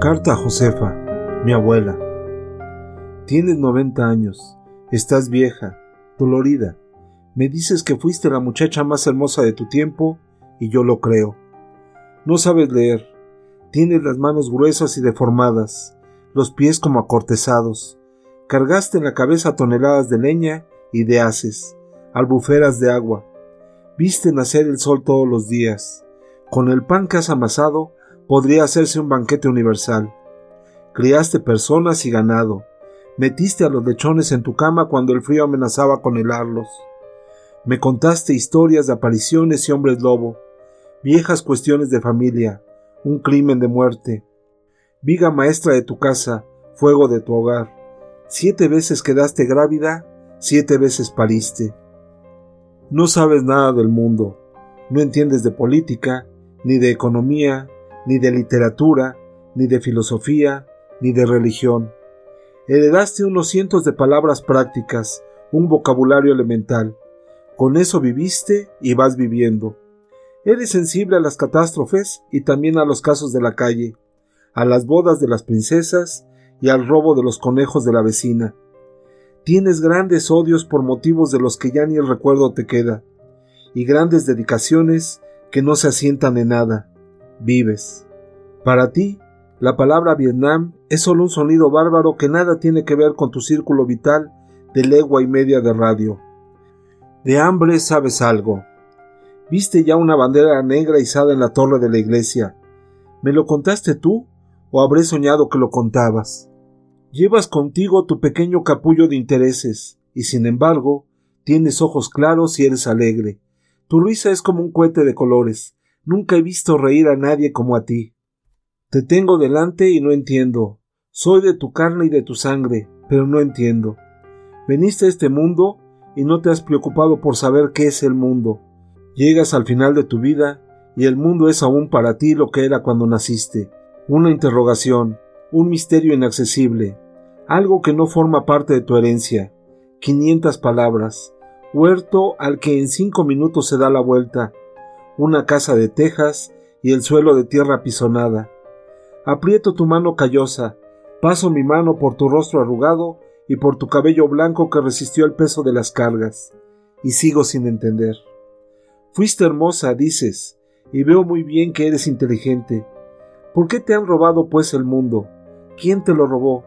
Carta a Josefa, mi abuela. Tienes 90 años, estás vieja, dolorida. Me dices que fuiste la muchacha más hermosa de tu tiempo y yo lo creo. No sabes leer, tienes las manos gruesas y deformadas, los pies como acortezados. Cargaste en la cabeza toneladas de leña y de haces, albuferas de agua. Viste nacer el sol todos los días. Con el pan que has amasado, podría hacerse un banquete universal. Criaste personas y ganado. Metiste a los lechones en tu cama cuando el frío amenazaba con helarlos. Me contaste historias de apariciones y hombres lobo, viejas cuestiones de familia, un crimen de muerte. Viga maestra de tu casa, fuego de tu hogar. Siete veces quedaste grávida, siete veces pariste. No sabes nada del mundo, no entiendes de política, ni de economía, ni de literatura, ni de filosofía, ni de religión. Heredaste unos cientos de palabras prácticas, un vocabulario elemental. Con eso viviste y vas viviendo. Eres sensible a las catástrofes y también a los casos de la calle, a las bodas de las princesas y al robo de los conejos de la vecina. Tienes grandes odios por motivos de los que ya ni el recuerdo te queda, y grandes dedicaciones que no se asientan en nada vives. Para ti, la palabra Vietnam es solo un sonido bárbaro que nada tiene que ver con tu círculo vital de legua y media de radio. De hambre sabes algo. Viste ya una bandera negra izada en la torre de la iglesia. ¿Me lo contaste tú o habré soñado que lo contabas? Llevas contigo tu pequeño capullo de intereses, y sin embargo, tienes ojos claros y eres alegre. Tu risa es como un cohete de colores, Nunca he visto reír a nadie como a ti. Te tengo delante y no entiendo. Soy de tu carne y de tu sangre, pero no entiendo. Veniste a este mundo y no te has preocupado por saber qué es el mundo. Llegas al final de tu vida y el mundo es aún para ti lo que era cuando naciste. Una interrogación, un misterio inaccesible, algo que no forma parte de tu herencia. Quinientas palabras, huerto al que en cinco minutos se da la vuelta, una casa de tejas y el suelo de tierra pisonada. Aprieto tu mano callosa, paso mi mano por tu rostro arrugado y por tu cabello blanco que resistió el peso de las cargas, y sigo sin entender. Fuiste hermosa, dices, y veo muy bien que eres inteligente. ¿Por qué te han robado pues el mundo? ¿Quién te lo robó?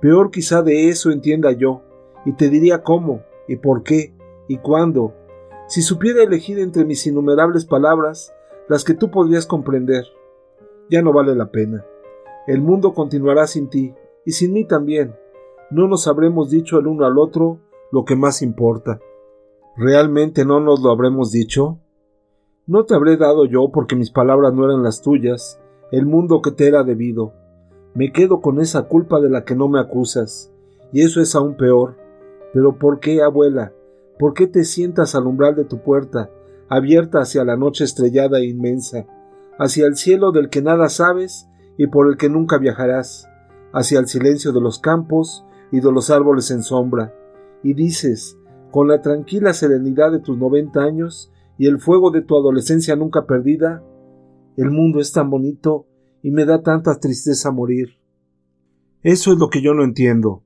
Peor quizá de eso entienda yo, y te diría cómo, y por qué, y cuándo, si supiera elegir entre mis innumerables palabras las que tú podrías comprender, ya no vale la pena. El mundo continuará sin ti, y sin mí también. No nos habremos dicho el uno al otro lo que más importa. ¿Realmente no nos lo habremos dicho? No te habré dado yo, porque mis palabras no eran las tuyas, el mundo que te era debido. Me quedo con esa culpa de la que no me acusas, y eso es aún peor. Pero ¿por qué, abuela? ¿Por qué te sientas al umbral de tu puerta, abierta hacia la noche estrellada e inmensa, hacia el cielo del que nada sabes y por el que nunca viajarás, hacia el silencio de los campos y de los árboles en sombra, y dices, con la tranquila serenidad de tus noventa años y el fuego de tu adolescencia nunca perdida, el mundo es tan bonito y me da tanta tristeza morir. Eso es lo que yo no entiendo,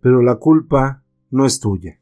pero la culpa no es tuya.